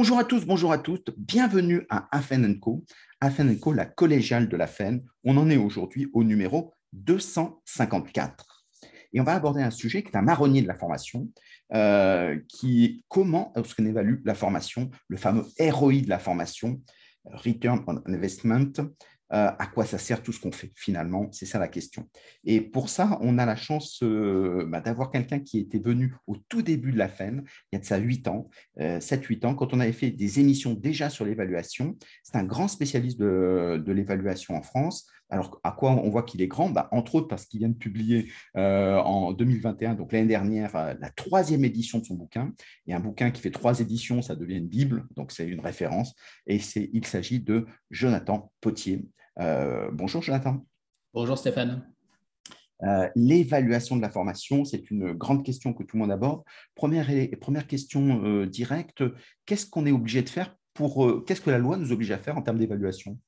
Bonjour à tous, bonjour à toutes, bienvenue à Afen Co. Afen Co, la collégiale de la FEN. On en est aujourd'hui au numéro 254. Et on va aborder un sujet qui est un marronnier de la formation, euh, qui est comment est-ce évalue la formation, le fameux ROI de la formation, Return on Investment, euh, à quoi ça sert tout ce qu'on fait finalement C'est ça la question. Et pour ça, on a la chance euh, bah, d'avoir quelqu'un qui était venu au tout début de la FEN, il y a de ça 8 ans, 7-8 euh, ans, quand on avait fait des émissions déjà sur l'évaluation. C'est un grand spécialiste de, l'évaluation en France. Alors, à quoi on voit qu'il est grand? Bah, Entre autres parce qu'il vient de publier en 2021, donc l'année dernière, la troisième édition de son bouquin. Et un bouquin qui fait trois éditions, ça devient une Bible, donc c'est une référence. Et il s'agit de Jonathan Potier. Euh, bonjour Jonathan. Bonjour Stéphane. Euh, l'évaluation de la formation, c'est une grande question que tout le monde aborde. Première, première question euh, directe, qu'est-ce qu'on est obligé de faire pour... qu'est-ce que la loi nous oblige à faire en termes d'évaluation?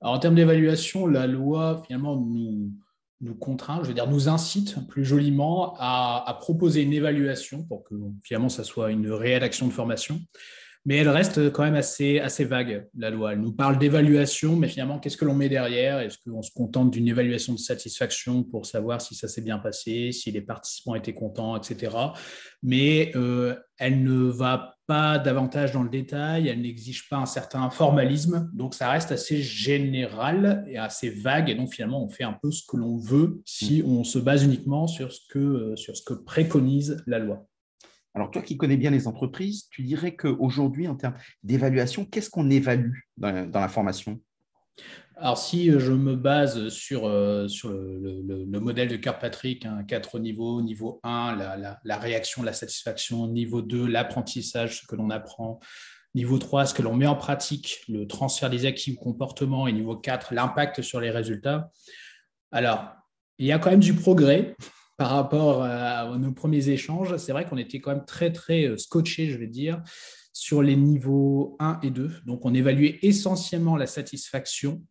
En termes d'évaluation, la loi finalement nous, contraint, je veux dire nous incite plus joliment à, à proposer une évaluation pour que finalement ça soit une réelle action de formation mais elle reste quand même assez, assez vague, la loi. Elle nous parle d'évaluation, mais finalement, qu'est-ce que l'on met derrière? Est-ce qu'on se contente d'une évaluation de satisfaction pour savoir si ça s'est bien passé, si les participants étaient contents, etc. Mais euh, elle ne va pas davantage dans le détail, elle n'exige pas un certain formalisme, donc ça reste assez général et assez vague, et donc finalement, on fait un peu ce que l'on veut si on se base uniquement sur ce que, euh, sur ce que préconise la loi. Alors, toi qui connais bien les entreprises, tu dirais qu'aujourd'hui, en termes d'évaluation, qu'est-ce qu'on évalue dans, la formation? Alors, si je me base sur, euh, le, modèle de Kirkpatrick, hein, quatre niveaux, niveau 1, la, réaction, la satisfaction, niveau 2, l'apprentissage, ce que l'on apprend, niveau 3, ce que l'on met en pratique, le transfert des acquis ou comportements, et niveau 4, l'impact sur les résultats. Alors, il y a quand même du progrès par rapport à, nos premiers échanges, c'est vrai qu'on était quand même très, très euh, scotché, je vais dire, sur les niveaux 1 et 2. Donc, on évaluait essentiellement la satisfaction,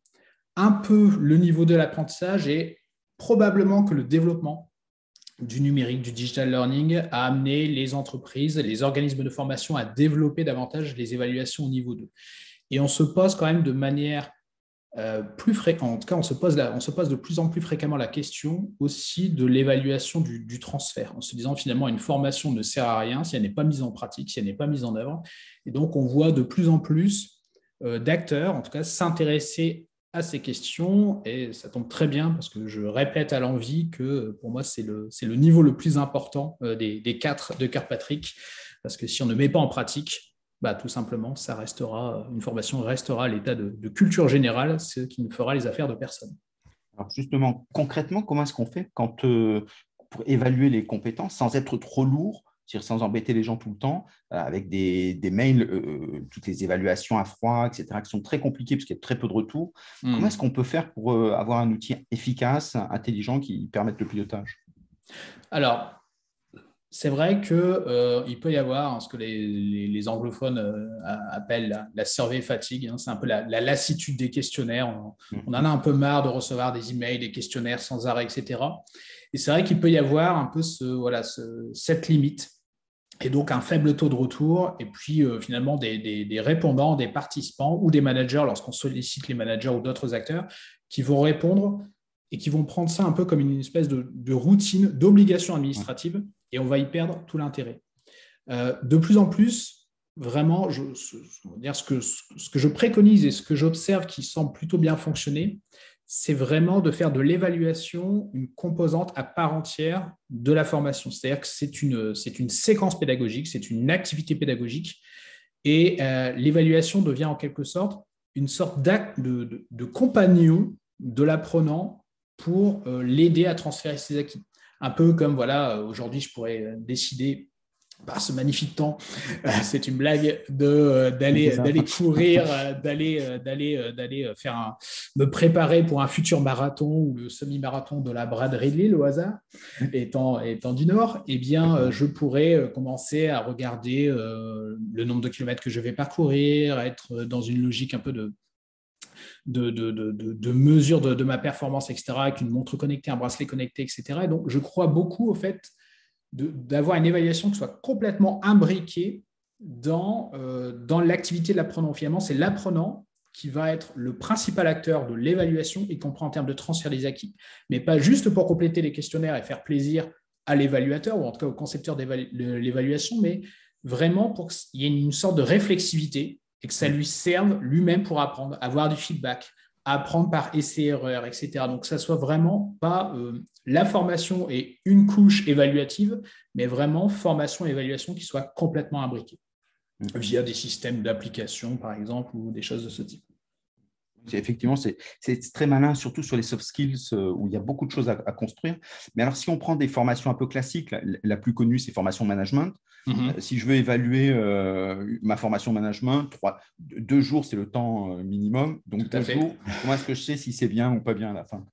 un peu le niveau de l'apprentissage et probablement que le développement du numérique, du digital learning, a amené les entreprises, les organismes de formation à développer davantage les évaluations au niveau 2. Et on se pose quand même de manière euh, plus fréquent. En tout cas, on se, pose on se pose de plus en plus fréquemment la question aussi de l'évaluation du, transfert, en se disant finalement une formation ne sert à rien si elle n'est pas mise en pratique, si elle n'est pas mise en œuvre. Et donc, on voit de plus en plus euh, d'acteurs, en tout cas, s'intéresser à ces questions. Et ça tombe très bien parce que je répète à l'envie que pour moi, c'est le, le, niveau le plus important euh, des, des, quatre de Kirkpatrick. Parce que si on ne met pas en pratique, bah, tout simplement, ça restera, une formation restera à l'état de, culture générale, ce qui ne fera les affaires de personne. Alors justement, concrètement, comment est-ce qu'on fait quand, euh, pour évaluer les compétences sans être trop lourd, sans embêter les gens tout le temps, euh, avec des, mails, euh, toutes les évaluations à froid, etc., qui sont très compliquées parce qu'il y a très peu de retours. Hmm. Comment est-ce qu'on peut faire pour avoir un outil efficace, intelligent, qui permette le pilotage? Alors, c'est vrai qu'il euh, peut y avoir ce que les, anglophones euh, appellent la, survey fatigue. Hein. c'est un peu la, lassitude des questionnaires. Mm-hmm. On, en a un peu marre de recevoir des emails, des questionnaires sans arrêt, etc. Et c'est vrai qu'il peut y avoir un peu ce, voilà, cette limite et donc un faible taux de retour, et puis euh, finalement des, répondants, des participants ou des managers, lorsqu'on sollicite les managers ou d'autres acteurs, qui vont répondre et qui vont prendre ça un peu comme une espèce de, de routine, d'obligation administrative et on va y perdre tout l'intérêt. Euh, de plus en plus, vraiment, ce, que, je préconise et ce que j'observe qui semble plutôt bien fonctionner, c'est vraiment de faire de l'évaluation une composante à part entière de la formation. C'est-à-dire que c'est une, séquence pédagogique, c'est une activité pédagogique, et euh, l'évaluation devient en quelque sorte une sorte d'acte de, de, compagnon de l'apprenant pour euh, l'aider à transférer ses acquis un peu comme voilà, aujourd'hui je pourrais décider par ce magnifique temps, euh, c'est une blague de euh, d'aller d'aller courir, euh, d'aller d'aller d'aller faire me préparer pour un futur marathon ou le semi-marathon de la braderie de Lille au hasard, étant étant du Nord, eh bien je pourrais commencer à regarder le nombre de kilomètres que je vais parcourir, être dans une logique un peu de de, de, de, mesure de, ma performance, etc., avec une montre connectée, un bracelet connecté, etc. Et donc, je crois beaucoup au fait d'avoir une évaluation qui soit complètement imbriquée dans, dans l'activité de l'apprenant. Finalement, c'est l'apprenant qui va être le principal acteur de l'évaluation, y compris en termes de transfert des acquis. Mais pas juste pour compléter les questionnaires et faire plaisir à l'évaluateur, ou en tout cas au concepteur de l'évaluation, mais vraiment pour qu'il y ait une sorte de réflexivité et que ça lui serve lui-même pour apprendre, avoir du feedback, apprendre par essai-erreur, etc. Donc, que ça soit vraiment pas euh, la formation et une couche évaluative, mais vraiment formation et évaluation qui soient complètement imbriquées via des systèmes d'application, par exemple, ou des choses de ce type. Effectivement, c'est très malin, surtout sur les soft skills euh, où il y a beaucoup de choses à, construire. Mais alors, si on prend des formations un peu classiques, la, plus connue, c'est formation management. Mm-hmm. Euh, si je veux évaluer euh, ma formation management, trois, deux jours, c'est le temps minimum. Donc, deux jours, comment est-ce que je sais si c'est bien ou pas bien à la fin?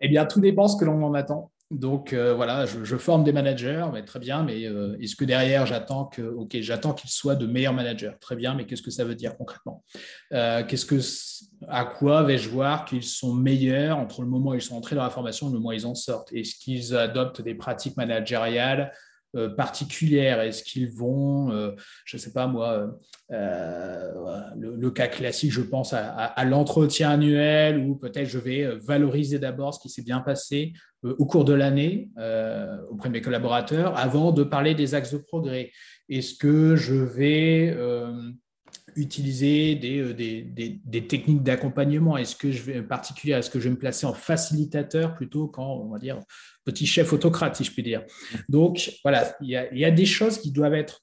Eh bien, tout dépend ce que l'on en attend. Donc euh, voilà, je, forme des managers, mais très bien, mais euh, est-ce que derrière j'attends que, ok, j'attends qu'ils soient de meilleurs managers, très bien, mais qu'est-ce que ça veut dire concrètement? Euh, Qu'est-ce que, à quoi vais-je voir qu'ils sont meilleurs entre le moment où ils sont entrés dans la formation et le moment où ils en sortent? Est-ce qu'ils adoptent des pratiques managériales euh, particulières Est-ce qu'ils vont, euh, je ne sais pas moi, euh, le, cas classique, je pense à, l'entretien annuel où peut-être je vais valoriser d'abord ce qui s'est bien passé au cours de l'année auprès de mes collaborateurs avant de parler des axes de progrès. Est-ce que je vais utiliser des, des, techniques d'accompagnement Est-ce que je vais particulier Est-ce que je vais me placer en facilitateur plutôt qu'en, on va dire, petit chef autocrate, si je puis dire? Donc, voilà, il y a, des choses qui doivent être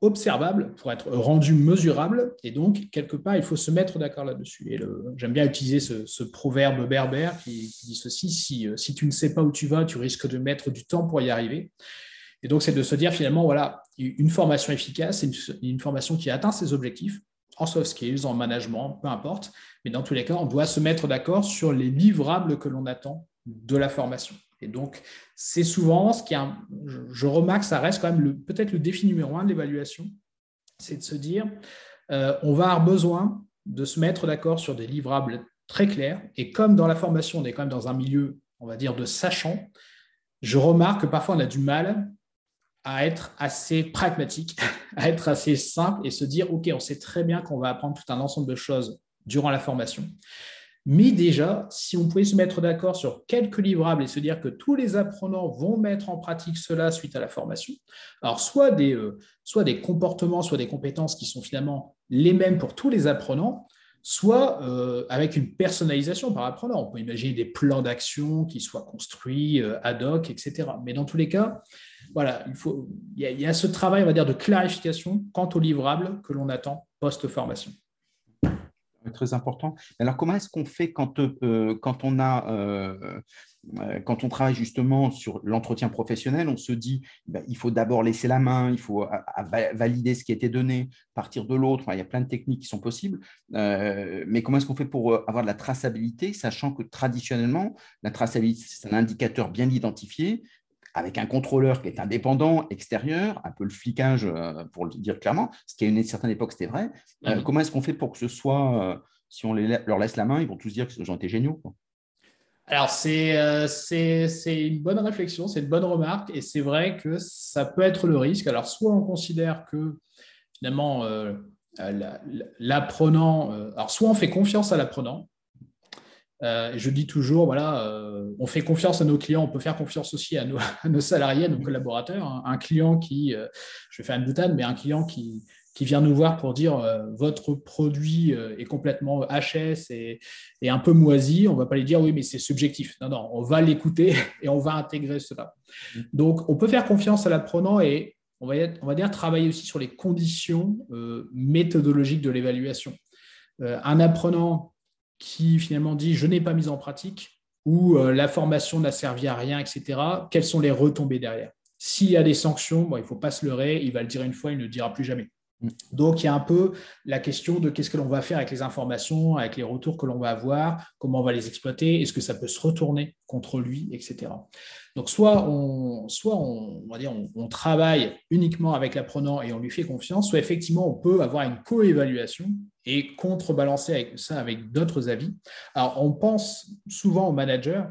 observables pour être rendues mesurables. Et donc, quelque part, il faut se mettre d'accord là-dessus. J'aime bien utiliser ce, proverbe berbère qui, dit ceci, euh, si tu ne sais pas où tu vas, tu risques de mettre du temps pour y arriver. Et donc, c'est de se dire finalement, voilà, une formation efficace, c'est une, formation qui atteint ses objectifs en soft skills, en management, peu importe. Mais dans tous les cas, on doit se mettre d'accord sur les livrables que l'on attend de la formation. Et donc, c'est souvent ce qui a, je, remarque, ça reste quand même peut-être le défi numéro un de l'évaluation, c'est de se dire, euh, on va avoir besoin de se mettre d'accord sur des livrables très clairs. Et comme dans la formation, on est quand même dans un milieu, on va dire, de sachant, je remarque que parfois on a du mal à être assez pragmatique, à être assez simple et se dire, OK, on sait très bien qu'on va apprendre tout un ensemble de choses durant la formation. Mais déjà, si on pouvait se mettre d'accord sur quelques livrables et se dire que tous les apprenants vont mettre en pratique cela suite à la formation, alors soit des, euh, soit des comportements, soit des compétences qui sont finalement les mêmes pour tous les apprenants, soit euh, avec une personnalisation par apprenant. On peut imaginer des plans d'action qui soient construits euh, ad hoc, etc. Mais dans tous les cas, voilà, il, faut, il y, a, ce travail, va dire, de clarification quant aux livrables que l'on attend post-formation très important. Alors, comment est-ce qu'on fait quand, euh, quand, on a, euh, euh, quand on travaille justement sur l'entretien professionnel On se dit, ben, il faut d'abord laisser la main, il faut valider ce qui a été donné, partir de l'autre. il y a plein de techniques qui sont possibles. mais comment est-ce qu'on fait pour avoir de la traçabilité, sachant que traditionnellement, la traçabilité, c'est un indicateur bien identifié avec un contrôleur qui est indépendant, extérieur, un peu le flicage, euh, pour le dire clairement, ce qui à une certaine époque, c'était vrai. Euh, mhm. comment est-ce qu'on fait pour que ce soit, euh, si on leur laisse la main, ils vont tous dire que gens étaient géniaux Alors, c'est une bonne réflexion, c'est une bonne remarque, et c'est vrai que ça peut être le risque. Alors, soit on considère que finalement, l'apprenant, alors soit on fait confiance à l'apprenant, euh, je dis toujours, voilà, euh, on fait confiance à nos clients, on peut faire confiance aussi à nos, salariés, à nos collaborateurs. Hein. Un client qui, euh, je vais faire une boutade, mais un client qui, qui vient nous voir pour dire votre produit est complètement HS et, et, un peu moisi, on ne va pas lui dire oui, mais c'est subjectif. Non, non, on va l'écouter et on va intégrer cela. Mmh. Donc, on peut faire confiance à l'apprenant et on va, on va dire travailler aussi sur les conditions méthodologiques de l'évaluation. un apprenant qui finalement dit je n'ai pas mis en pratique ou euh, la formation n'a servi à rien, etc. Quelles sont les retombées derrière? S'il y a des sanctions, bon, il ne faut pas se leurrer, il va le dire une fois, il ne le dira plus jamais. Mm. Donc, il y a un peu la question de qu'est-ce que l'on va faire avec les informations, avec les retours que l'on va avoir, comment on va les exploiter, est-ce que ça peut se retourner contre lui, etc. Donc, soit on, travaille uniquement avec l'apprenant et on lui fait confiance, soit effectivement on peut avoir une coévaluation et contrebalancer avec ça avec d'autres avis. Alors, on pense souvent au manager,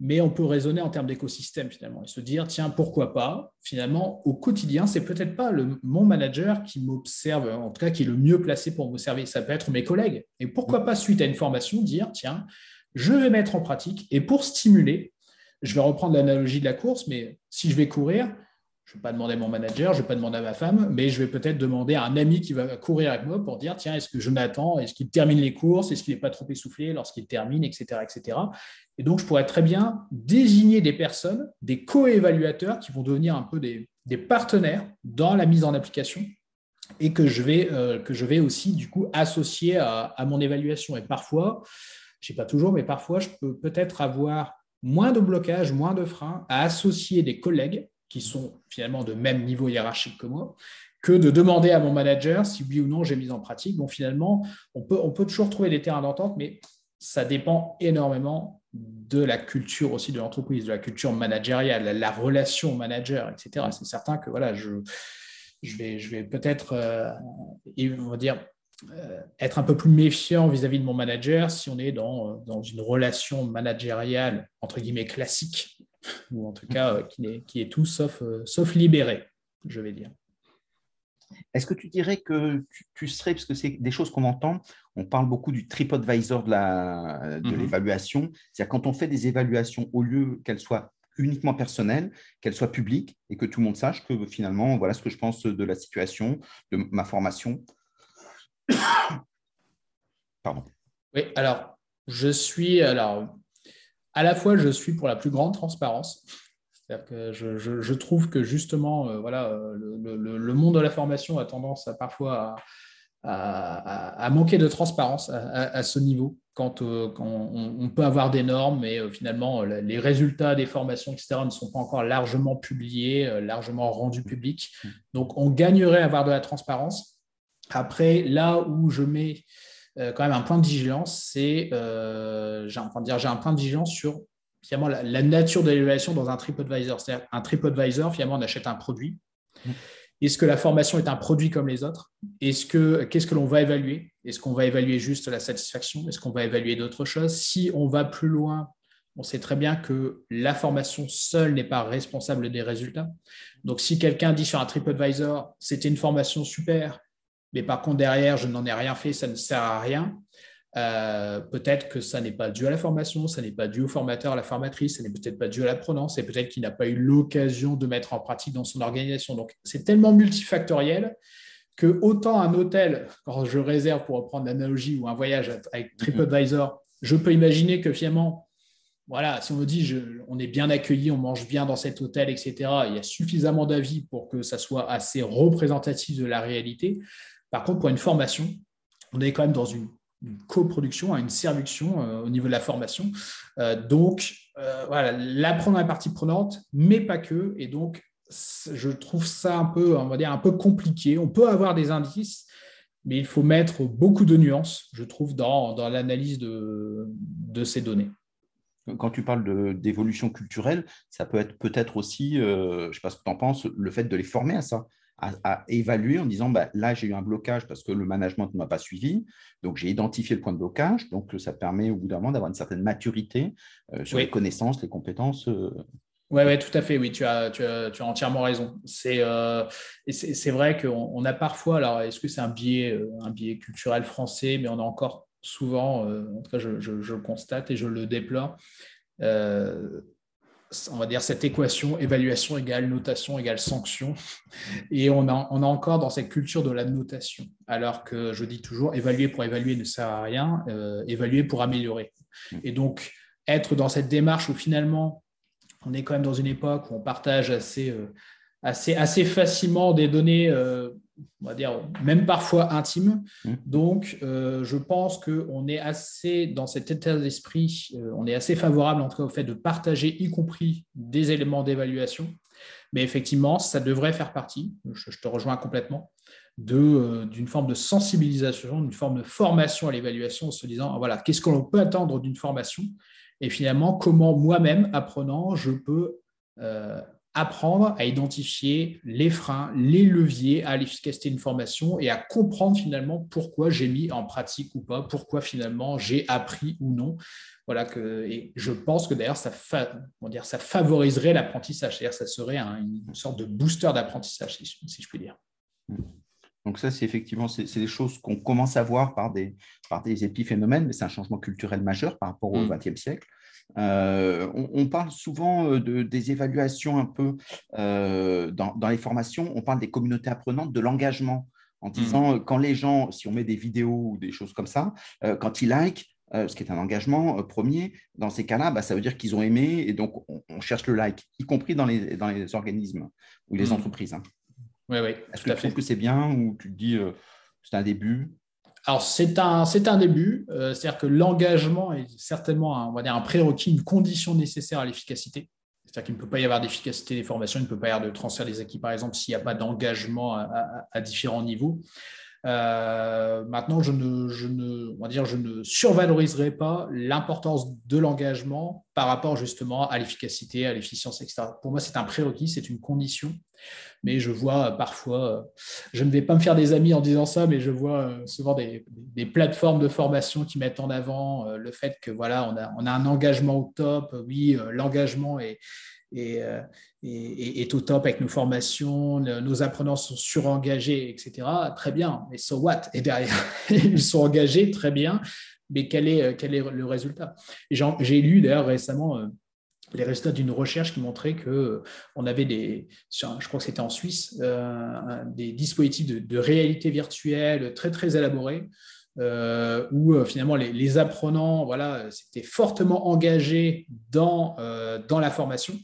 mais on peut raisonner en termes d'écosystème finalement et se dire tiens pourquoi pas? Finalement au quotidien c'est peut-être pas le, mon manager qui m'observe en tout cas qui est le mieux placé pour m'observer ça peut être mes collègues. Et pourquoi pas suite à une formation dire tiens je vais mettre en pratique et pour stimuler je vais reprendre l'analogie de la course mais si je vais courir je ne vais pas demander à mon manager, je ne vais pas demander à ma femme, mais je vais peut-être demander à un ami qui va courir avec moi pour dire tiens, est-ce que Jonathan, est-ce qu'il termine les courses, est-ce qu'il n'est pas trop essoufflé lorsqu'il termine, etc., etc. Et donc, je pourrais très bien désigner des personnes, des co-évaluateurs qui vont devenir un peu des, partenaires dans la mise en application et que je vais, euh, que je vais aussi du coup associer à, à mon évaluation. Et parfois, je ne sais pas toujours, mais parfois, je peux peut-être avoir moins de blocage, moins de freins à associer des collègues qui sont finalement de même niveau hiérarchique que moi, que de demander à mon manager si oui ou non j'ai mis en pratique. Donc finalement, on peut, on peut toujours trouver des terrains d'entente, mais ça dépend énormément de la culture aussi de l'entreprise, de la culture managériale, la, relation manager, etc. C'est certain que voilà, je, je vais, je vais peut-être, euh, dire, être un peu plus méfiant vis-à-vis de mon manager si on est dans, dans une relation managériale, entre guillemets, classique, ou en tout cas euh, qui, est, qui est tout sauf, euh, sauf libéré, je vais dire. Est-ce que tu dirais que tu, serais, parce que c'est des choses qu'on entend, on parle beaucoup du TripAdvisor de mhm. l'évaluation, de c'est-à-dire quand on fait des évaluations, au lieu qu'elles soient uniquement personnelles, qu'elles soient publiques et que tout le monde sache que finalement, voilà ce que je pense de la situation, de ma formation. Pardon. Oui, alors, je suis, alors, à la fois, je suis pour la plus grande transparence. C'est-à-dire que je, trouve que justement, euh, voilà, euh, le, monde de la formation a tendance à parfois à, manquer de transparence à, ce niveau, quand, euh, on, peut avoir des normes, mais finalement, les résultats des formations, etc., ne sont pas encore largement publiés, largement rendus publics. Donc, on gagnerait à avoir de la transparence. Après, là où je mets euh, quand même un point de vigilance, c'est, euh, j'ai un point de vigilance sur finalement la, nature de l'évaluation dans un TripAdvisor. C'est-à-dire un TripAdvisor, finalement, on achète un produit. Mm. Est-ce que la formation est un produit comme les autres? Est-ce que qu'est-ce que l'on va évaluer? Est-ce qu'on va évaluer juste la satisfaction? Est-ce qu'on va évaluer d'autres choses? Si on va plus loin, on sait très bien que la formation seule n'est pas responsable des résultats. Donc, si quelqu'un dit sur un TripAdvisor, c'était une formation super, mais par contre, derrière, je n'en ai rien fait, ça ne sert à rien. Euh, peut-être que ça n'est pas dû à la formation, ça n'est pas dû au formateur, à la formatrice, ça n'est peut-être pas dû à l'apprenant, c'est peut-être qu'il n'a pas eu l'occasion de mettre en pratique dans son organisation. Donc, c'est tellement multifactoriel que autant un hôtel, quand je réserve pour reprendre l'analogie, ou un voyage avec mhm. TripAdvisor, je peux imaginer que finalement, voilà, si on me dit on est bien accueilli, on mange bien dans cet hôtel, etc., il y a suffisamment d'avis pour que ça soit assez représentatif de la réalité. Par contre, pour une formation, on est quand même dans une, coproduction, une serviction euh, au niveau de la formation. Euh, donc, euh, voilà, l'apprendre est partie prenante, mais pas que. Et donc, je trouve ça un peu, on va dire, un peu compliqué. On peut avoir des indices, mais il faut mettre beaucoup de nuances, je trouve, dans, l'analyse de, ces données quand tu parles d'évolution culturelle, ça peut être peut-être aussi, je ne sais pas ce que tu en penses, le fait de les former à ça à, évaluer en disant bah, là, j'ai eu un blocage parce que le management ne m'a pas suivi. Donc, j'ai identifié le point de blocage. Donc, ça permet au bout d'un moment d'avoir une certaine maturité euh, sur les connaissances, les compétences. Euh. Oui, ouais, tout à fait. Oui, tu as, tu as, tu as entièrement raison. C'est euh, c'est vrai qu'on on a parfois, alors est-ce que c'est un biais, un biais culturel français, mais on a encore souvent, en tout cas, je, je, je, le constate et je le déplore on va dire, cette équation évaluation égale notation égale sanction. Et on a, a encore dans cette culture de la notation. Alors que je dis toujours, évaluer pour évaluer ne sert à rien, euh, évaluer pour améliorer. Et donc, être dans cette démarche où finalement, on est quand même dans une époque où on partage assez, euh, facilement des données, euh, on va dire, même parfois intimes. Mmh. Donc, euh, je pense qu'on est assez, dans cet état d'esprit, euh, on est assez favorable en tout cas au fait de partager, y compris des éléments d'évaluation. Mais effectivement, ça devrait faire partie, je, te rejoins complètement, d'une forme de sensibilisation, d'une forme de formation à l'évaluation en se disant, voilà, qu'est-ce que l'on peut attendre d'une formation? Et finalement, comment moi-même, apprenant, je peux apprendre à identifier les freins, les leviers à l'efficacité d'une formation et à comprendre finalement pourquoi j'ai mis en pratique ou pas, pourquoi finalement j'ai appris ou non. Voilà que, et je pense que d'ailleurs, ça, dire, ça favoriserait l'apprentissage, c'est-à-dire ça serait une sorte de booster d'apprentissage, si, je puis dire. Donc ça, c'est effectivement, c'est des choses qu'on commence à voir par des, par des épiphénomènes, mais c'est un changement culturel majeur par rapport au XXe mm. siècle. Euh, on, parle souvent euh, de, des évaluations un peu euh, dans, les formations, on parle des communautés apprenantes, de l'engagement, en mmh. disant quand les gens, si on met des vidéos ou des choses comme ça, quand ils like, ce qui est un engagement premier, dans ces cas-là, bah, ça veut dire qu'ils ont aimé et donc on, cherche le like, y compris dans les, dans les organismes ou les mmh. entreprises. Hein. Oui, oui. Est-ce que tu trouves que c'est bien ou tu te dis c'est un début? Alors, c'est un, c'est un début, euh, c'est-à-dire que l'engagement est certainement un, on va dire un prérequis, une condition nécessaire à l'efficacité. C'est-à-dire qu'il ne peut pas y avoir d'efficacité des formations, il ne peut pas y avoir de transfert des acquis, par exemple, s'il n'y a pas d'engagement à différents niveaux. Euh, maintenant, je ne, je, ne, on va dire, je ne survaloriserai pas l'importance de l'engagement par rapport justement à l'efficacité, à l'efficience, etc. Pour moi, c'est un prérequis, c'est une condition. Mais je vois parfois, je ne vais pas me faire des amis en disant ça, mais je vois euh, souvent des, des plateformes de formation qui mettent en avant euh, le fait que voilà, on a, on a un engagement au top. Oui, l'engagement est, euh, et, est, au top avec nos formations, nos apprenants sont surengagés, etc. Très bien, mais so what? Et derrière, ils sont engagés, très bien, mais quel est, euh, quel est le résultat? J'ai lu d'ailleurs récemment euh, les résultats d'une recherche qui montrait que on avait des, je crois que c'était en Suisse, des dispositifs de, réalité virtuelle très très élaborés. où finalement les, apprenants voilà, s'étaient fortement engagés dans, dans la formation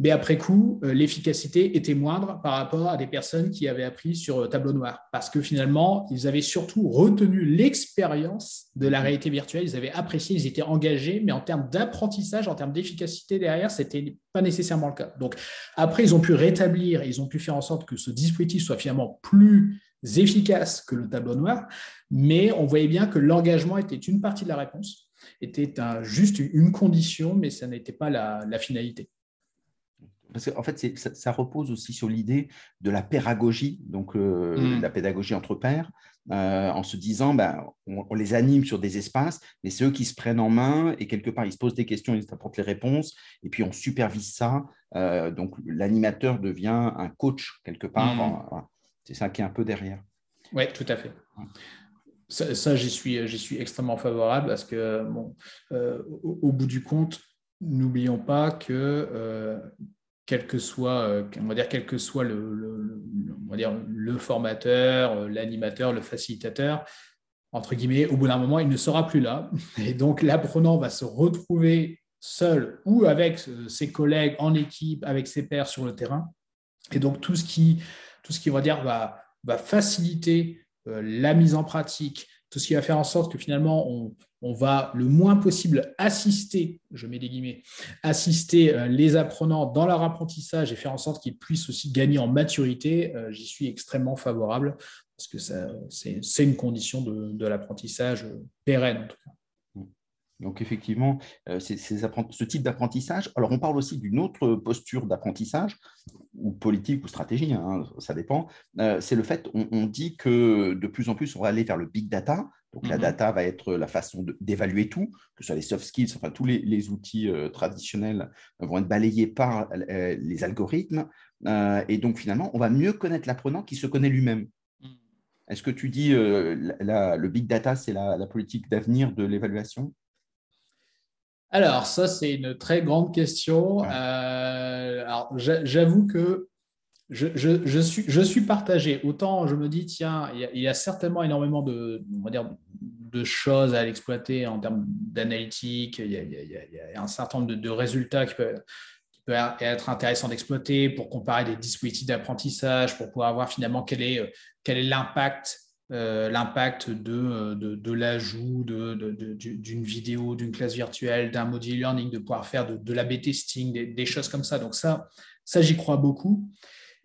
mais après coup, euh, l'efficacité était moindre par rapport à des personnes qui avaient appris sur euh, tableau noir, parce que finalement, ils avaient surtout retenu l'expérience de la réalité virtuelle, ils avaient apprécié, ils étaient engagés, mais en termes d'apprentissage, en termes d'efficacité derrière, ce n'était pas nécessairement le cas. Donc après, ils ont pu rétablir, ils ont pu faire en sorte que ce dispositif soit finalement plus efficace que le tableau noir, mais on voyait bien que l'engagement était une partie de la réponse, était juste une condition, mais ça n'était pas la finalité parce qu'en fait, ça, repose aussi sur l'idée de la pédagogie, donc euh, mm. la pédagogie entre pairs, euh, en se disant, ben, on, les anime sur des espaces, mais c'est eux qui se prennent en main et quelque part, ils se posent des questions, ils apportent les réponses, et puis on supervise ça. Euh, donc l'animateur devient un coach quelque part. Mm. C'est ça qui est un peu derrière. Oui, tout à fait. Ça, j'y suis, suis extrêmement favorable parce que, bon, au, bout du compte, n'oublions pas que quel que soit, euh, on va dire, soit le, on va dire, le formateur, euh, l'animateur, le facilitateur, entre guillemets, au bout d'un moment, il ne sera plus là. Et donc, l'apprenant va se retrouver seul ou avec euh, ses collègues en équipe, avec ses pairs sur le terrain. Et donc, tout ce qui, tout ce qui va, dire, va, va faciliter la mise en pratique, tout ce qui va faire en sorte que finalement, on, on va le moins possible assister, je mets des guillemets, assister euh, les apprenants dans leur apprentissage et faire en sorte qu'ils puissent aussi gagner en maturité, euh, j'y suis extrêmement favorable parce que c'est une condition de, l'apprentissage pérenne en tout cas. Donc effectivement, euh, ce type d'apprentissage. Alors on parle aussi d'une autre posture d'apprentissage, ou politique ou stratégie, hein, ça dépend. c'est le fait, on, on, dit que de plus en plus on va aller vers le big data, donc, la mmh data va être la façon d'évaluer tout, que ce soit les soft skills, enfin, tous les, outils euh, traditionnels vont être balayés par euh, les algorithmes. Euh, et donc, finalement, on va mieux connaître l'apprenant qui se connaît lui-même. Mmh. Est-ce que tu dis le big data, c'est la, politique d'avenir de l'évaluation? Alors, ça, c'est une très grande question. alors, j'avoue que je, suis, je suis partagé. Autant je me dis, tiens, il y, a, certainement énormément de, on va dire, de choses à l'exploiter en termes d'analytique. Il, y a un certain nombre de, résultats qui peuvent, qui peuvent, être intéressants d'exploiter pour comparer des dispositifs d'apprentissage, pour pouvoir voir finalement quel est, quel est l'impact. Euh, l'impact de, de, l'ajout d'une vidéo, d'une classe virtuelle, d'un module learning, de pouvoir faire de, l'AB testing, des, choses comme ça. Donc ça, ça j'y crois beaucoup.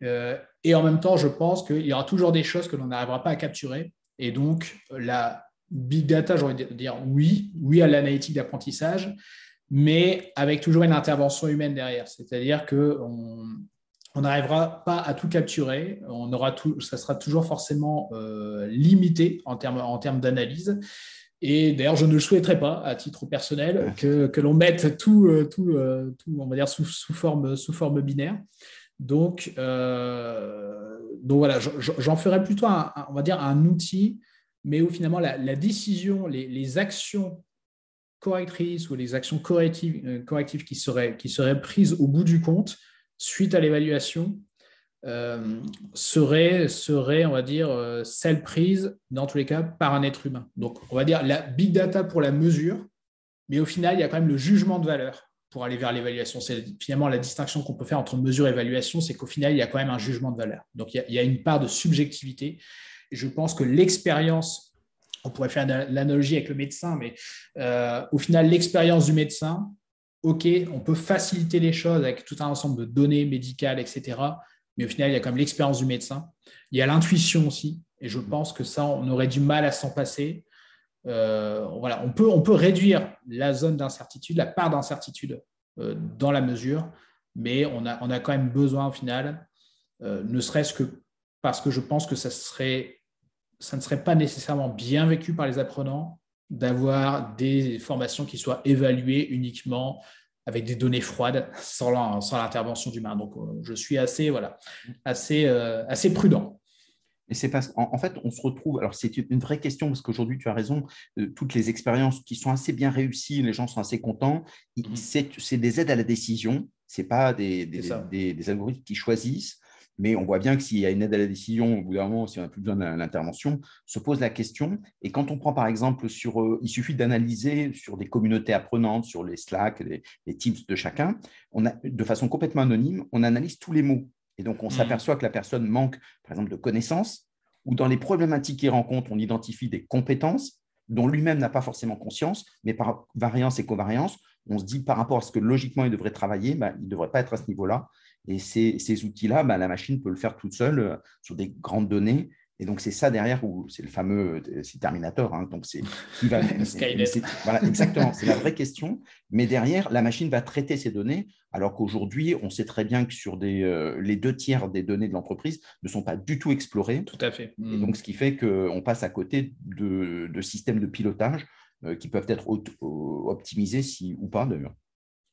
Euh, et en même temps, je pense qu'il y aura toujours des choses que l'on n'arrivera pas à capturer. Et donc, la big data, j'aurais dire oui, oui à l'analytique d'apprentissage, mais avec toujours une intervention humaine derrière. C'est-à-dire qu'on on n'arrivera pas à tout capturer. On aura tout, ça sera toujours forcément euh, limité en termes en termes d'analyse. Et d'ailleurs, je ne le souhaiterais pas, à titre personnel, que, l'on mette tout, euh, tout, euh, tout, on va dire, sous, sous, forme, sous forme binaire. Donc, donc voilà, j'en ferai plutôt, un, on va dire, un outil, mais où finalement la, décision, les, les, actions correctrices ou les actions correctives, correctives qui, seraient, qui seraient prises au bout du compte suite à l'évaluation, euh, serait, serait, on va dire, euh, celle prise, dans tous les cas, par un être humain. Donc, on va dire la big data pour la mesure, mais au final, il y a quand même le jugement de valeur pour aller vers l'évaluation. C'est finalement la distinction qu'on peut faire entre mesure et évaluation, c'est qu'au final, il y a quand même un jugement de valeur. Donc, il y a, une part de subjectivité. Et je pense que l'expérience, on pourrait faire l'analogie avec le médecin, mais euh, au final, l'expérience du médecin, OK, on peut faciliter les choses avec tout un ensemble de données médicales, etc. Mais au final, il y a quand même l'expérience du médecin. Il y a l'intuition aussi. Et je pense que ça, on aurait du mal à s'en passer. Euh, on peut, réduire la zone d'incertitude, la part d'incertitude euh, dans la mesure, mais on a, on a quand même besoin au final, euh, ne serait-ce que parce que je pense que ça, serait, ça ne serait pas nécessairement bien vécu par les apprenants d'avoir des formations qui soient évaluées uniquement avec des données froides sans, l'intervention d'humains. Donc, euh, je suis assez, voilà, assez, euh, assez prudent. Et c'est parce qu'en en fait, on se retrouve. Alors, c'est une vraie question parce qu'aujourd'hui, tu as raison. Euh, toutes les expériences qui sont assez bien réussies, les gens sont assez contents. Mmh. C'est des aides à la décision. C'est pas des, des, des, algorithmes qui choisissent. Mais on voit bien que s'il y a une aide à la décision, au bout d'un moment, si on n'a plus besoin d'intervention, se pose la question. Et quand on prend par exemple sur, euh, il suffit d'analyser sur des communautés apprenantes, sur les Slack, les, les Teams de chacun, on a, de façon complètement anonyme, on analyse tous les mots. Et donc on mmh. s'aperçoit que la personne manque, par exemple, de connaissances, ou dans les problématiques qu'il rencontre, on identifie des compétences dont lui-même n'a pas forcément conscience, mais par variance et covariance, on se dit par rapport à ce que logiquement il devrait travailler, ben, il ne devrait pas être à ce niveau-là. Et ces, outils-là, bah, la machine peut le faire toute seule euh, sur des grandes données. Et donc, c'est ça derrière où c'est le fameux euh, c'est Terminator. Hein, donc, c'est va. voilà, exactement. C'est la vraie question. Mais derrière, la machine va traiter ces données, alors qu'aujourd'hui, on sait très bien que sur des, euh, les deux tiers des données de l'entreprise ne sont pas du tout explorées. Tout à fait. Et donc, ce qui fait qu'on passe à côté de, de systèmes de pilotage qui peuvent être optimisés si, ou pas d'ailleurs.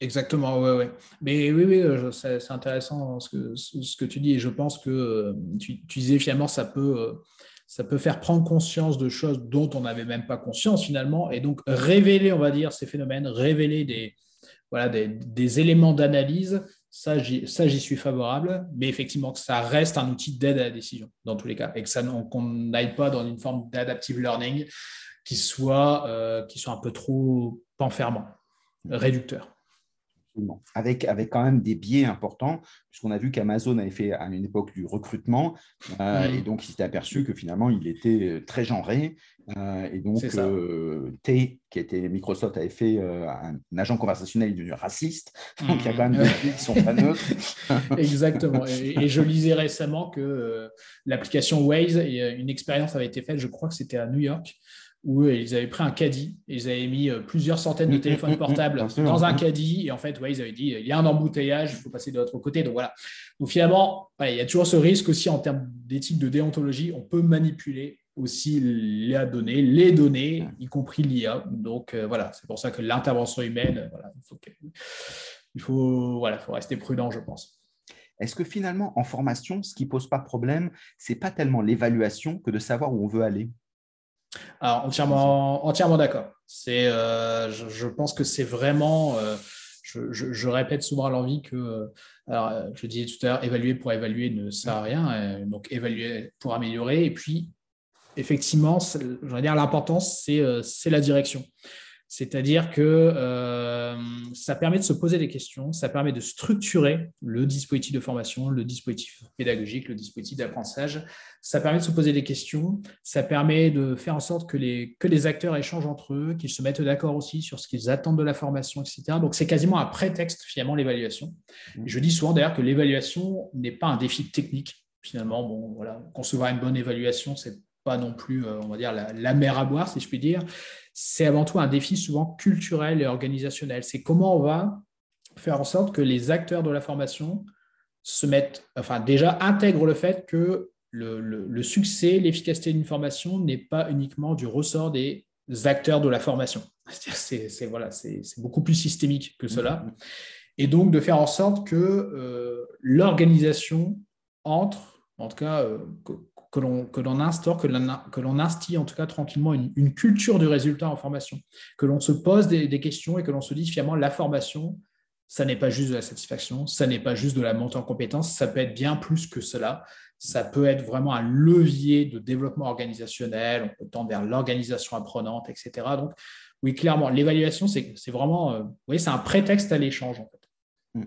Exactement, oui, oui. Mais oui, oui, c'est intéressant ce que, ce que tu dis. Et je pense que euh, tu, disais finalement, ça peut, euh, ça peut faire prendre conscience de choses dont on n'avait même pas conscience finalement. Et donc, révéler, on va dire, ces phénomènes, révéler des, éléments d'analyse, ça, j'y suis favorable. Mais effectivement, que ça reste un outil d'aide à la décision dans tous les cas. Et qu'on n'aille pas dans une forme d'adaptive learning qui soit, euh, qui soit un peu trop enfermant, réducteur. Avec, avec quand même des biais importants, puisqu'on a vu qu'Amazon avait fait à une époque du recrutement, euh, et donc il s'était aperçu que finalement il était euh, très genré. Euh, et donc T, qui était Microsoft, avait fait un, agent conversationnel devenu raciste. Donc il y a quand même des biais qui sont pas neutres. Exactement. Et, je lisais récemment que l'application Waze, une expérience avait été faite, je crois que c'était à New York, où ils avaient pris un caddie et ils avaient mis euh, plusieurs centaines de mm, mm, téléphones mm, portables dans un caddie. Et en fait, ouais, ils avaient dit il y a un embouteillage, il faut passer de l'autre côté. Donc voilà. Donc finalement, il y a toujours ce risque aussi en termes d'éthique de déontologie. On peut manipuler aussi les données, les données, y compris l'IA. Donc euh, voilà, c'est pour ça que l'intervention humaine, voilà, il faut, il faut, voilà, faut rester prudent, je pense. Est-ce que finalement, en formation, ce qui pose pas problème, c'est pas tellement l'évaluation que de savoir où on veut aller? Alors, entièrement, entièrement d'accord. Euh, je, pense que c'est vraiment, euh, je, répète souvent à l'envie que, euh, je disais tout à l'heure, évaluer pour évaluer ne sert à rien, donc évaluer pour améliorer. Et puis, effectivement, l'importance, c'est la direction. C'est-à-dire que euh, ça permet de se poser des questions, ça permet de structurer le dispositif de formation, le dispositif pédagogique, le dispositif d'apprentissage. Ça permet de se poser des questions, ça permet de faire en sorte que les, que les acteurs échangent entre eux, qu'ils se mettent d'accord aussi sur ce qu'ils attendent de la formation, etc. Donc c'est quasiment un prétexte finalement l'évaluation. Mmh. Je dis souvent d'ailleurs que l'évaluation n'est pas un défi technique. Finalement, bon, voilà, concevoir une bonne évaluation, c'est pas non plus, euh, on va dire, la, la, mer à boire, si je puis dire c'est avant tout un défi souvent culturel et organisationnel. C'est comment on va faire en sorte que les acteurs de la formation se mettent, enfin déjà intègrent le fait que le, succès, l'efficacité d'une formation n'est pas uniquement du ressort des acteurs de la formation. C'est voilà, c'est beaucoup plus systémique que cela. Mm-hmm. Et donc de faire en sorte que euh, l'organisation entre, en tout cas, euh, que, l'on instaure, que l'on instille en tout cas tranquillement une, culture du résultat en formation, que l'on se pose des, questions et que l'on se dise finalement la formation, ça n'est pas juste de la satisfaction, ça n'est pas juste de la montée en compétences, ça peut être bien plus que cela. Ça peut être vraiment un levier de développement organisationnel, on peut tendre vers l'organisation apprenante, etc. Donc, oui, clairement, l'évaluation, c'est vraiment euh, oui, c'est un prétexte à l'échange. En fait. Hmm.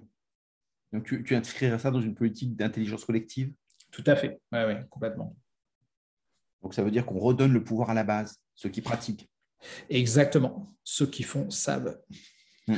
Donc, tu, tu inscrirais ça dans une politique d'intelligence collective? Tout à fait, oui, ouais, complètement. Donc, ça veut dire qu'on redonne le pouvoir à la base, ceux qui pratiquent. Exactement, ceux qui font savent. Oui,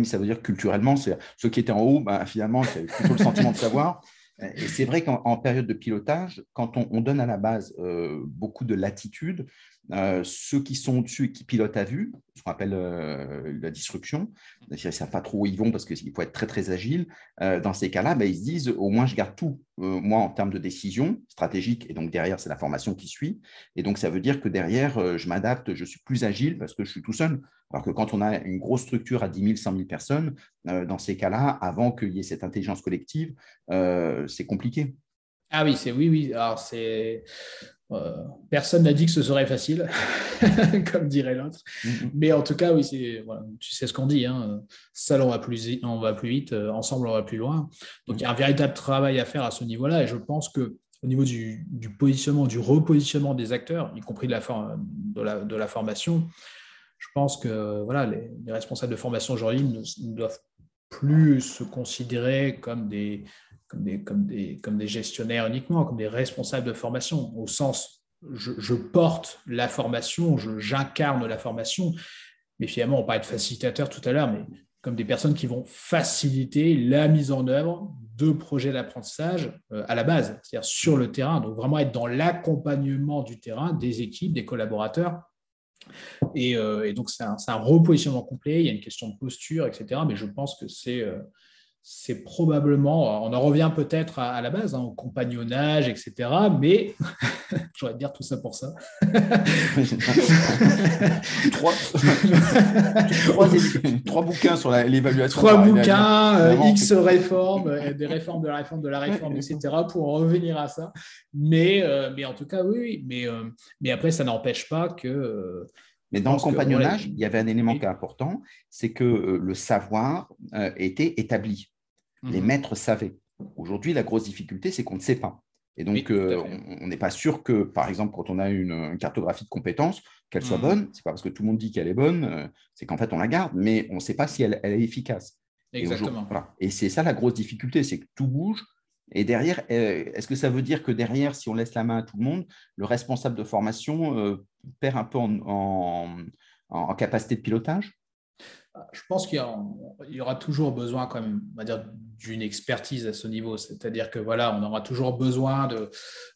mais ça veut dire que culturellement, c'est ceux qui étaient en haut, bah, finalement, c'est plutôt le sentiment de savoir. Et c'est vrai qu'en période de pilotage, quand on, donne à la base euh, beaucoup de latitude, euh, ceux qui sont au-dessus et qui pilotent à vue, ce qu'on appelle euh, la disruption, ils ne savent pas trop où ils vont parce qu'il faut être très très agile. Dans ces cas-là, ben, ils se disent au moins je garde tout, moi en termes de décision stratégique, et donc derrière c'est la formation qui suit. Et donc ça veut dire que derrière je m'adapte, je suis plus agile parce que je suis tout seul. Alors que quand on a une grosse structure à 10 000, 100 000 personnes, dans ces cas-là, avant qu'il y ait cette intelligence collective, c'est compliqué. Ah oui, c'est oui, oui. Alors c'est euh, personne n'a dit que ce serait facile, comme dirait l'autre. Mm-hmm. Mais en tout cas, oui, tu sais ce qu'on dit. Hein. Seul, on va, plus, on va plus vite. Euh, ensemble, on va plus loin. Donc, il y a un véritable travail à faire à ce niveau-là. Et je pense que au niveau du, positionnement, du repositionnement des acteurs, y compris de la, de la, de la formation, je pense que les, responsables de formation aujourd'hui ne, doivent plus se considérer comme des, comme des, gestionnaires uniquement, comme des responsables de formation, au sens je, je porte la formation, j'incarne la formation, mais finalement on parlait de facilitateur tout à l'heure, mais comme des personnes qui vont faciliter la mise en œuvre de projets d'apprentissage euh, à la base, c'est-à-dire sur le terrain, donc vraiment être dans l'accompagnement du terrain, des équipes, des collaborateurs. Et, euh, et donc c'est un, un, repositionnement complet, il y a une question de posture, etc. Mais je pense que c'est euh, c'est probablement, on en revient peut-être à, la base, hein, au compagnonnage, etc. Mais j'aurais dire tout ça pour ça. trois, trois, bouquins sur l'évaluation. Trois bouquins, euh, X réformes, euh, des réformes de la réforme de la réforme, etc. pour en revenir à ça. Mais, euh, mais en tout cas, oui, Mais, mais après, ça n'empêche pas que mais dans le compagnonnage, il y avait un élément qui est important, c'est que euh, le savoir euh, était établi. Les mhm. maîtres savaient. Aujourd'hui, la grosse difficulté, c'est qu'on ne sait pas. Et donc, euh, on n'est pas sûr que, par exemple, quand on a une, cartographie de compétences, qu'elle soit mhm. bonne. Ce n'est pas parce que tout le monde dit qu'elle est bonne, c'est qu'en fait, on la garde, mais on ne sait pas si elle, est efficace. Exactement. Et c'est ça la grosse difficulté, c'est que tout bouge, et derrière, euh, est-ce que ça veut dire que derrière, si on laisse la main à tout le monde, le responsable de formation euh, perd un peu en, capacité de pilotage? Je pense qu'il y, aura toujours besoin quand même, on va dire, d'une expertise à ce niveau. C'est-à-dire que voilà, on aura toujours besoin de,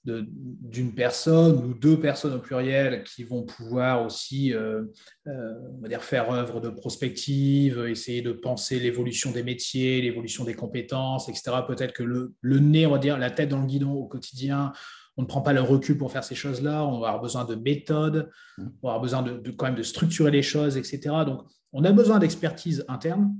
d'une personne ou deux personnes au pluriel qui vont pouvoir aussi, euh, euh, on va dire, faire œuvre de prospective, essayer de penser l'évolution des métiers, l'évolution des compétences, etc. Peut-être que le, le nez, on va dire, la tête dans le guidon au quotidien, on ne prend pas le recul pour faire ces choses-là, on va avoir besoin de méthodes, on va avoir besoin de, quand même de structurer les choses, etc. Donc, on a besoin d'expertise interne,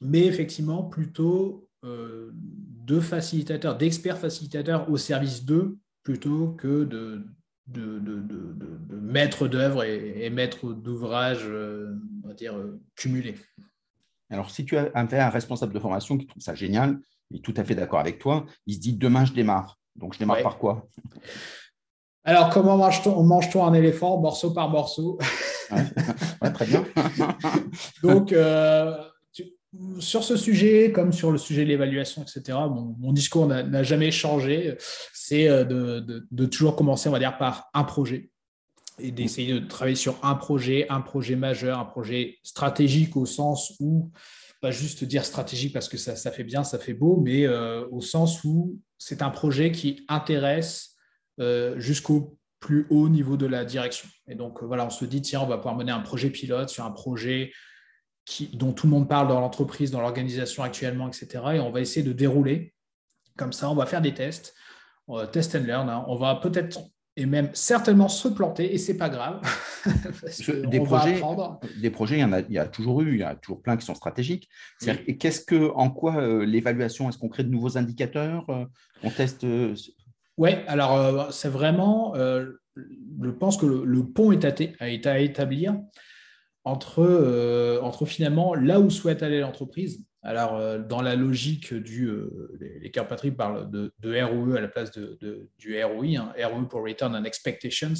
mais effectivement plutôt euh, de facilitateurs, d'experts facilitateurs au service d'eux, plutôt que de, de, maîtres d'œuvre et, maîtres d'ouvrage, euh, on va dire, euh, cumulés. Alors, si tu as un responsable de formation qui trouve ça génial, il est tout à fait d'accord avec toi, il se dit demain je démarre. Donc, je démarre par quoi? Alors, comment mange-t-on mange un éléphant morceau par morceau? Très bien. Donc, euh, sur ce sujet, comme sur le sujet de l'évaluation, etc., mon, discours n'a jamais changé. C'est euh, de, toujours commencer, on va dire, par un projet et d'essayer de travailler sur un projet, un projet majeur, un projet stratégique au sens où pas juste dire stratégique parce que ça, fait bien, ça fait beau, mais euh, au sens où c'est un projet qui intéresse jusqu'au plus haut niveau de la direction. Et donc euh, voilà, on se dit, tiens, on va pouvoir mener un projet pilote sur un projet qui, dont tout le monde parle dans l'entreprise, dans l'organisation actuellement, etc. Et on va essayer de dérouler Comme ça, on va faire des tests, test and learn. Hein. On va peut-être et même certainement se planter, et c'est pas grave. des, projets, des projets, il y, en a, il y a toujours eu, il y a toujours plein qui sont stratégiques. Et qu'est-ce que, en quoi euh, l'évaluation Est-ce qu'on crée de nouveaux indicateurs euh, On teste euh, Oui, alors c'est vraiment, je pense que le, pont est à, à établir entre, entre finalement là où souhaite aller l'entreprise alors, euh, dans la logique du. Euh, les Care parlent de, ROE à la place de, du ROI, hein, ROE pour Return on Expectations,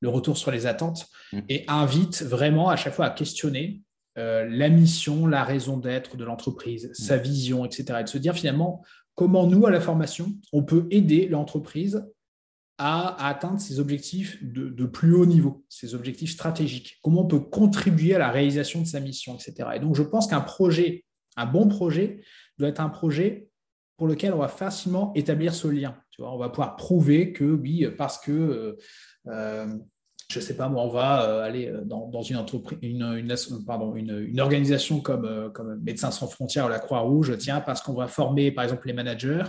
le retour sur les attentes, mm. et invite vraiment à chaque fois à questionner euh, la mission, la raison d'être de l'entreprise, mm. sa vision, etc. Et de se dire finalement comment nous, à la formation, on peut aider l'entreprise à, atteindre ses objectifs de, plus haut niveau, ses objectifs stratégiques, comment on peut contribuer à la réalisation de sa mission, etc. Et donc, je pense qu'un projet un bon projet doit être un projet pour lequel on va facilement établir ce lien. Tu vois, on va pouvoir prouver que oui, parce que, euh, euh, je ne sais pas, moi, on va euh, aller dans, une, entreprise, une, pardon, une, organisation comme, Médecins sans frontières ou la Croix-Rouge, tiens, parce qu'on va former, par exemple, les managers,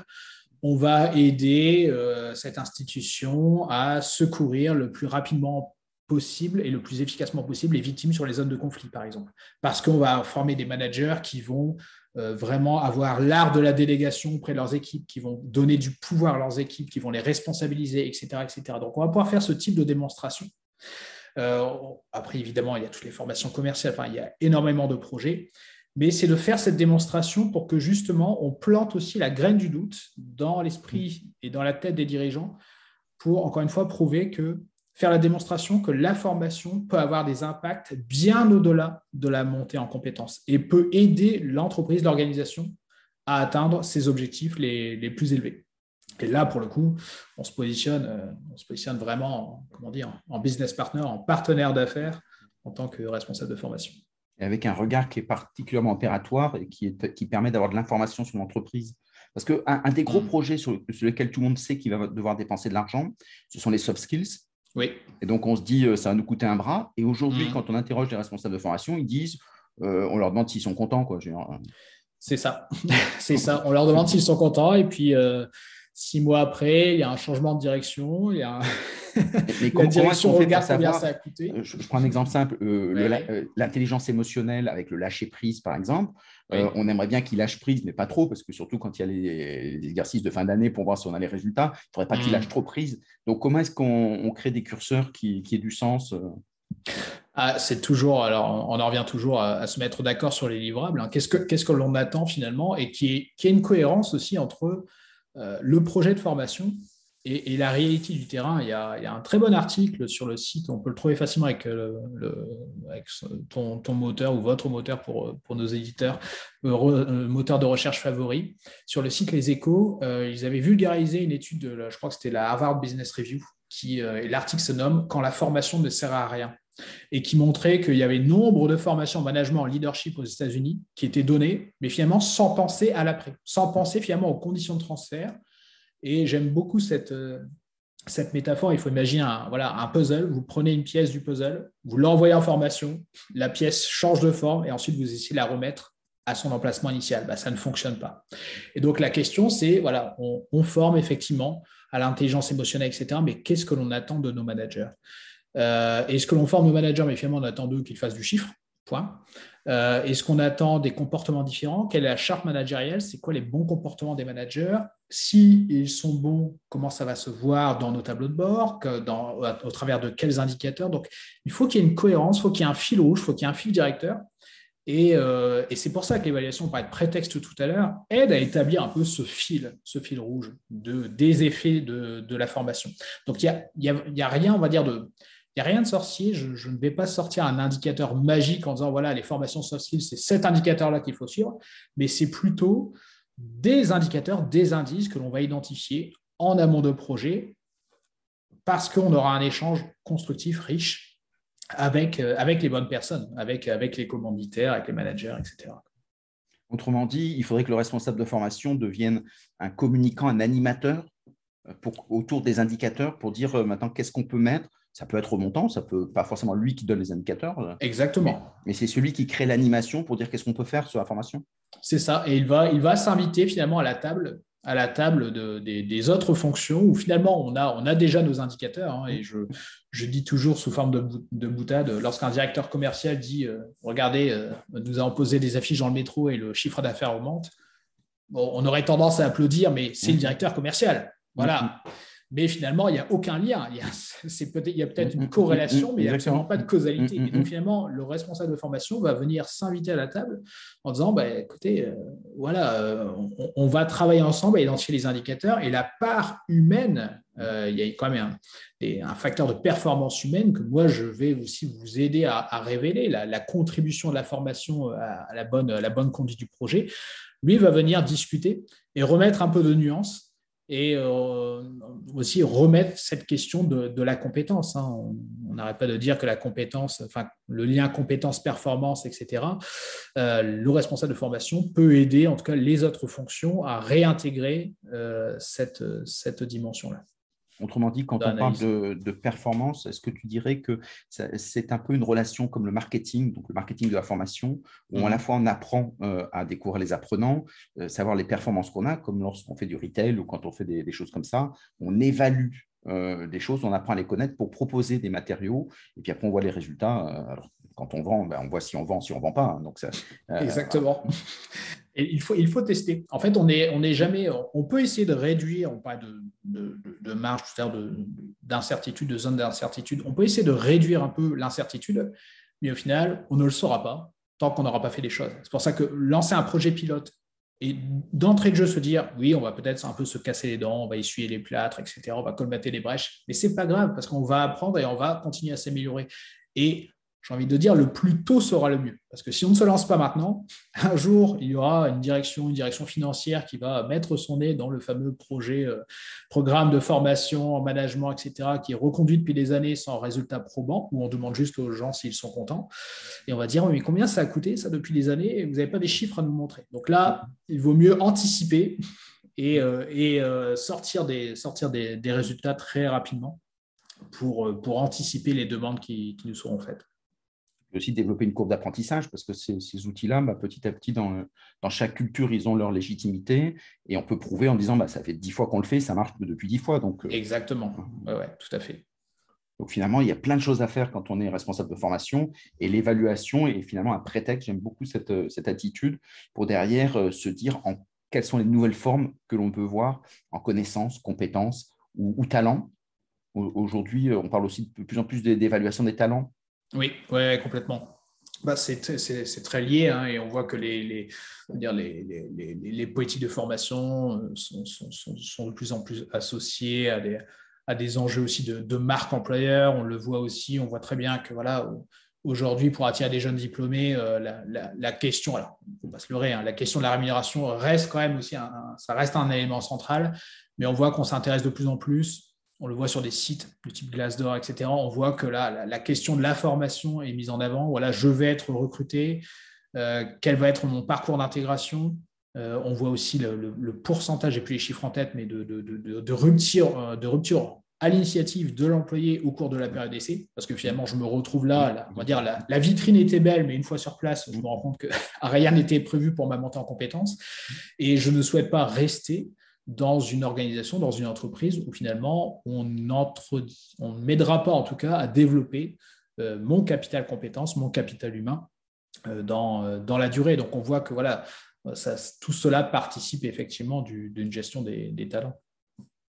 on va aider cette institution à secourir le plus rapidement possible et le plus efficacement possible les victimes sur les zones de conflit, par exemple. Parce qu'on va former des managers qui vont euh, vraiment avoir l'art de la délégation auprès de leurs équipes, qui vont donner du pouvoir à leurs équipes, qui vont les responsabiliser, etc. etc. Donc, on va pouvoir faire ce type de démonstration. Euh, après, évidemment, il y a toutes les formations commerciales, enfin, il y a énormément de projets, mais c'est de faire cette démonstration pour que justement, on plante aussi la graine du doute dans l'esprit et dans la tête des dirigeants pour, encore une fois, prouver que faire la démonstration que la formation peut avoir des impacts bien au-delà de la montée en compétences et peut aider l'entreprise, l'organisation à atteindre ses objectifs les, plus élevés. Et là, pour le coup, on se positionne, euh, on se positionne vraiment comment dire, en business partner, en partenaire d'affaires en tant que responsable de formation. Et avec un regard qui est particulièrement opératoire et qui, qui permet d'avoir de l'information sur l'entreprise. Parce qu'un un des gros mm. projets sur, sur lesquels tout le monde sait qu'il va devoir dépenser de l'argent, ce sont les soft skills. Oui. Et donc, on se dit, euh, ça va nous coûter un bras. Et aujourd'hui, mmh. quand on interroge les responsables de formation, ils disent, euh, on leur demande s'ils sont contents. Quoi. C'est ça. c'est ça. On leur demande s'ils sont contents. Et puis, euh, six mois après, il y a un changement de direction. Il y a Mais la direction regarde combien ça a coûté. Je, prends un exemple simple. L'intelligence émotionnelle avec le lâcher prise, par exemple. on aimerait bien qu'il lâche prise, mais pas trop, parce que surtout quand il y a les, exercices de fin d'année pour voir si on a les résultats, il ne faudrait pas qu'il mmh. lâche trop prise. Donc, comment est-ce qu'on crée des curseurs qui, qui aient du sens ah, c'est toujours, alors on en revient toujours à, se mettre d'accord sur les livrables. Hein. Qu'est-ce que qu'est-ce que l'on attend finalement et qui est, qui est une cohérence aussi entre euh, le projet de formation et, la réalité du terrain. Il y, a, un très bon article sur le site, on peut le trouver facilement avec, euh, ton, moteur ou votre moteur pour, nos éditeurs, euh, moteur de recherche favori. Sur le site Les Échos, ils avaient vulgarisé une étude, de, je crois que c'était la Harvard Business Review, qui, et l'article se nomme Quand la formation ne sert à rien et qui montrait qu'il y avait nombre de formations en management, en leadership aux États-Unis qui étaient données, mais finalement sans penser à l'après, sans penser finalement aux conditions de transfert. Et j'aime beaucoup cette, euh, cette métaphore. Il faut imaginer un, voilà, un puzzle. Vous prenez une pièce du puzzle, vous l'envoyez en formation, la pièce change de forme et ensuite vous essayez de la remettre à son emplacement initial. Bah, ça ne fonctionne pas. Et donc la question, c'est, voilà, on forme effectivement à l'intelligence émotionnelle, etc. Mais qu'est-ce que l'on attend de nos managers? Euh, est-ce que l'on forme nos managers, mais finalement on attend d'eux qu'ils fassent du chiffre Point. Euh, est-ce qu'on attend des comportements différents Quelle est la charte managériale C'est quoi les bons comportements des managers? Si ils sont bons, comment ça va se voir dans nos tableaux de bord Au travers de quels indicateurs? Donc, il faut qu'il y ait une cohérence, il faut qu'il y ait un fil rouge, il faut qu'il y ait un fil directeur. Et, euh, c'est pour ça que l'évaluation, par être prétexte tout à l'heure, aide à établir un peu ce fil, ce fil rouge de, des effets de, la formation. Donc, il n'y a, a, rien, on va dire, de, il n'y a rien de sorcier. Je, ne vais pas sortir un indicateur magique en disant voilà, les formations soft skills, c'est cet indicateur-là qu'il faut suivre, mais c'est plutôt des indicateurs, des indices que l'on va identifier en amont de projet parce qu'on aura un échange constructif, riche avec, euh, avec les bonnes personnes, avec, avec les commanditaires, avec les managers, etc. Autrement dit, il faudrait que le responsable de formation devienne un communicant, un animateur euh, autour des indicateurs pour dire euh, maintenant qu'est-ce qu'on peut mettre ça peut être remontant, ça peut pas forcément lui qui donne les indicateurs. Euh, Exactement. Mais, c'est celui qui crée l'animation pour dire qu'est-ce qu'on peut faire sur la formation. C'est ça. Et il va, il va s'inviter finalement à la table à la table des, autres fonctions où finalement on a, on a déjà nos indicateurs. Hein, et je, je, dis toujours sous forme de, de boutade, lorsqu'un directeur commercial dit euh, Regardez, euh, nous avons posé des affiches dans le métro et le chiffre d'affaires augmente, bon, on aurait tendance à applaudir, mais c'est le mmh. directeur commercial. Voilà. Mais finalement, il n'y a aucun lien. Il y a, peut peut-être une corrélation, mais il n'y a absolument pas de causalité. Et donc, finalement, le responsable de formation va venir s'inviter à la table en disant bah, écoutez, euh, voilà, euh, on, va travailler ensemble à identifier les indicateurs. Et la part humaine, euh, il y a quand même un, facteur de performance humaine que moi, je vais aussi vous aider à, révéler, la, contribution de la formation à, la, bonne, à la bonne conduite du projet. Lui va venir discuter et remettre un peu de nuance et euh, aussi remettre cette question de, la compétence. Hein. On n'arrête pas de dire que la compétence, enfin le lien compétence-performance, etc., euh, le responsable de formation peut aider en tout cas les autres fonctions à réintégrer euh, cette, cette dimension-là. Autrement dit, quand on parle de, performance, est-ce que tu dirais que c'est un peu une relation comme le marketing, donc le marketing de la formation, où à la mhm. fois on apprend euh, à découvrir les apprenants, euh, savoir les performances qu'on a, comme lorsqu'on fait du retail ou quand on fait des, choses comme ça, on évalue euh, des choses, on apprend à les connaître pour proposer des matériaux, et puis après on voit les résultats. quand on vend, ben, on voit si on vend, si on ne vend pas. Hein, donc Exactement. Il faut, tester. En fait, on est, jamais. On peut essayer de réduire, on parle de, de, marge, d'incertitude, de zone d'incertitude. On peut essayer de réduire un peu l'incertitude, mais au final, on ne le saura pas tant qu'on n'aura pas fait les choses. C'est pour ça que lancer un projet pilote et d'entrée de jeu se dire oui, on va peut-être un peu se casser les dents, on va essuyer les plâtres, etc. On va colmater les brèches, mais c'est pas grave parce qu'on va apprendre et on va continuer à s'améliorer. Et j'ai envie de dire, le plus tôt sera le mieux. Parce que si on ne se lance pas maintenant, un jour, il y aura une direction, une direction financière qui va mettre son nez dans le fameux projet, euh, programme de formation en management, etc., qui est reconduit depuis des années sans résultat probant, où on demande juste aux gens s'ils sont contents. Et on va dire, mais combien ça a coûté, ça, depuis des années, vous n'avez pas des chiffres à nous montrer. Donc là, il vaut mieux anticiper et, euh, euh, sortir, des, résultats très rapidement pour anticiper les demandes qui nous seront faites aussi développer une courbe d'apprentissage parce que ces, outils-là, bah, petit à petit, dans, dans, chaque culture, ils ont leur légitimité et on peut prouver en disant bah, ça fait dix fois qu'on le fait, ça marche depuis dix fois. Donc, euh, Exactement, ouais, tout à fait. Donc finalement, il y a plein de choses à faire quand on est responsable de formation et l'évaluation est finalement un prétexte. J'aime beaucoup cette, cette, attitude pour derrière euh, se dire en quelles sont les nouvelles formes que l'on peut voir en connaissances, compétences ou, ou talents. Aujourd'hui, on parle aussi de plus en plus d'évaluation des talents oui, ouais, complètement. Bah, c'est très lié hein, et on voit que les, les, dire les, les, les, politiques de formation euh, sont, sont, sont, de plus en plus associées à des, à des enjeux aussi de, de, marque employeur. On le voit aussi, on voit très bien que voilà, aujourd'hui, pour attirer des jeunes diplômés, euh, la, la, question, faut pas se leurrer, hein, la question de la rémunération reste quand même aussi, un, ça reste un élément central, mais on voit qu'on s'intéresse de plus en plus on le voit sur des sites du type Glassdoor, etc. On voit que là, la, question de la formation est mise en avant. Voilà, je vais être recruté. Euh, quel va être mon parcours d'intégration? Euh, On voit aussi le, pourcentage, j'ai plus les chiffres en tête, mais de, de, rupture, euh, de rupture à l'initiative de l'employé au cours de la période d'essai, parce que finalement, je me retrouve là, dire, la, la, vitrine était belle, mais une fois sur place, je me rends compte que rien n'était prévu pour ma montée en compétences, et je ne souhaite pas rester dans une organisation, dans une entreprise où finalement on ne m'aidera pas en tout cas à développer euh, mon capital compétence, mon capital humain euh, dans, euh, dans, la durée. Donc on voit que voilà, tout cela participe effectivement d'une gestion des, talents.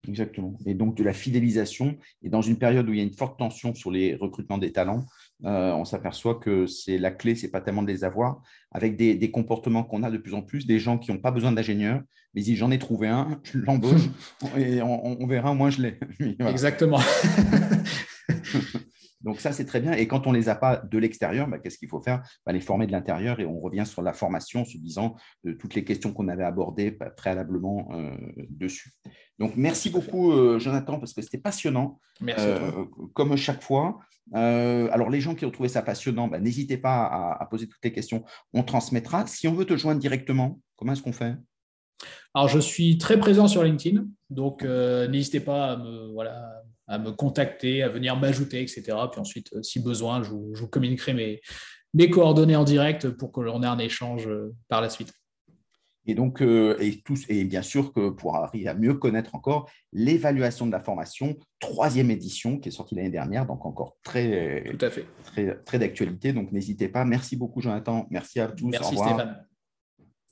Exactement. Et donc de la fidélisation. Et dans une période où il y a une forte tension sur les recrutements des talents, euh, on s'aperçoit que c'est la clé, c'est pas tellement de les avoir, avec des, comportements qu'on a de plus en plus, des gens qui n'ont pas besoin d'ingénieurs, mais si j'en ai trouvé un, je l'embauche et on, verra, moi je l'ai. Exactement. Donc ça, c'est très bien. Et quand on ne les a pas de l'extérieur, bah, qu'est-ce qu'il faut faire? Bah, Les former de l'intérieur et on revient sur la formation en se disant de toutes les questions qu'on avait abordées bah, préalablement euh, dessus. Donc merci beaucoup, euh, Jonathan, parce que c'était passionnant. Merci. Euh, comme chaque fois. Alors les gens qui ont trouvé ça passionnant, n'hésitez pas à, poser toutes les questions. On transmettra. Si on veut te joindre directement, comment est-ce qu'on fait? Alors, je suis très présent sur LinkedIn, donc n'hésitez pas à me, contacter, à venir m'ajouter, etc. Puis ensuite, euh, si besoin, je vous, communiquerai mes, mes, coordonnées en direct pour que l'on ait un échange euh, par la suite. Et donc, euh, et, tous, et bien sûr que pour arriver à mieux connaître encore l'évaluation de la formation, troisième édition qui est sortie l'année dernière, donc encore très, Tout à fait. très, très d'actualité. Donc, n'hésitez pas. Merci beaucoup, Jonathan. Merci à tous. Merci, Stéphane.